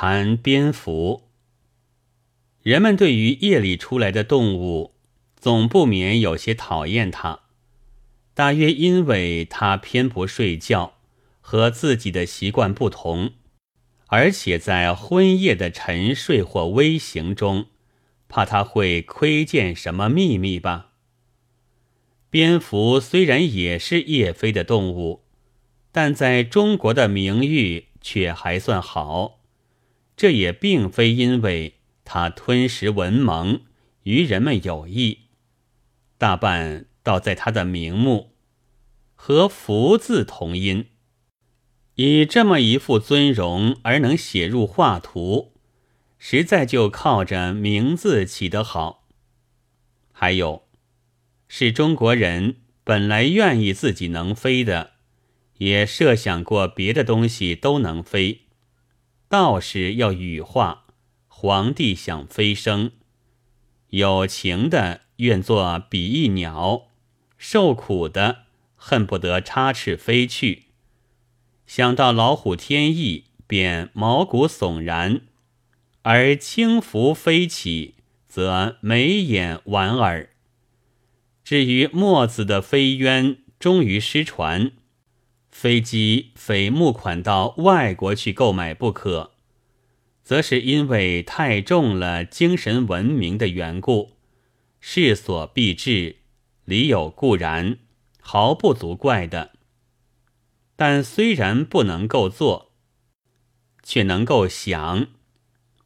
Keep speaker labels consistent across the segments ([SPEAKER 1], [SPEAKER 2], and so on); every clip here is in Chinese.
[SPEAKER 1] 谈蝙蝠。人们对于夜里出来的动物，总不免有些讨厌它，大约因为它偏不睡觉，和自己的习惯不同，而且在昏夜的沉睡或微行中，怕它会窥见什么秘密吧。蝙蝠虽然也是夜飞的动物，但在中国的名誉却还算好。这也并非因为他吞食文蒙，与人们有益，大半倒在他的名目和“福”字同音，以这么一副尊容而能写入画图，实在就靠着名字起得好。还有。是中国人本来愿意自己能飞的，也设想过别的东西都能飞。道士要羽化，皇帝想飞升，有情的愿做比翼鸟，受苦的恨不得插翅飞去。想到老虎添翼，便毛骨悚然；而轻浮飞起，则眉眼莞尔。至于墨子的飞鸢终于失传，飞机非募款到外国去购买不可，则是因为太重了精神文明的缘故，势所必至，理有固然，毫不足怪的。但虽然不能够做，却能够想，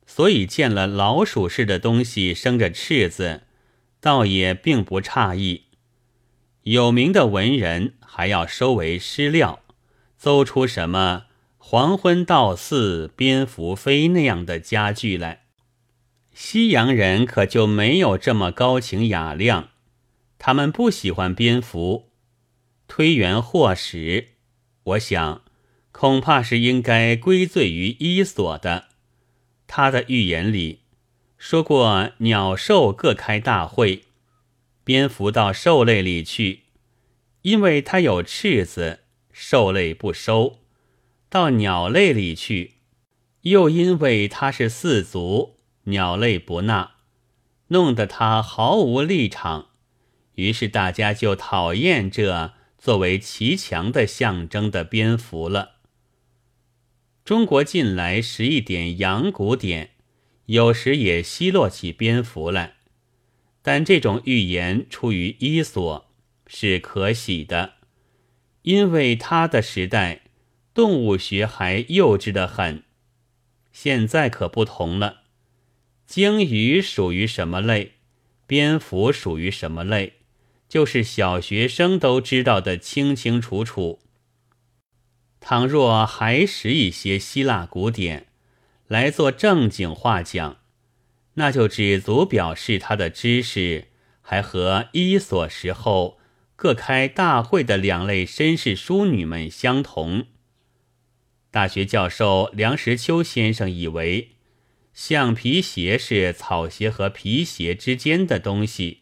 [SPEAKER 1] 所以见了老鼠似的东西生着翅子。倒也并不诧异，有名的文人还要收为诗料，搜出什么“黄昏到寺蝙蝠飞”那样的佳句来。西洋人可就没有这么高情雅量，他们不喜欢蝙蝠。推圆或史，我想恐怕是应该归罪于伊索的，他的寓言里。说过，鸟兽各开大会，蝙蝠到兽类里去，因为它有翅子，兽类不收；到鸟类里去，又因为它是四足，鸟类不纳，弄得它毫无立场。于是大家就讨厌这作为骑墙的象征的蝙蝠了。中国近来识一点洋古典。有时也奚落起蝙蝠来，但这种预言出于伊索，是可喜的，因为他的时代动物学还幼稚的很。现在可不同了，鲸鱼属于什么类，蝙蝠属于什么类，就是小学生都知道的清清楚楚。倘若还识一些希腊古典。来做正经话讲，那就只足表示他的知识还和伊索时候各开大会的两类绅士淑女们相同。大学教授梁实秋先生以为，橡皮鞋是草鞋和皮鞋之间的东西，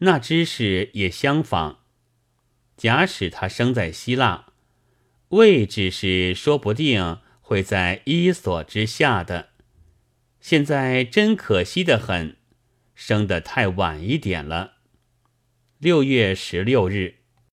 [SPEAKER 1] 那知识也相仿。假使他生在希腊，位置是说不定。会在伊索之下的，现在真可惜的很，生得太晚一点了。六月十六日。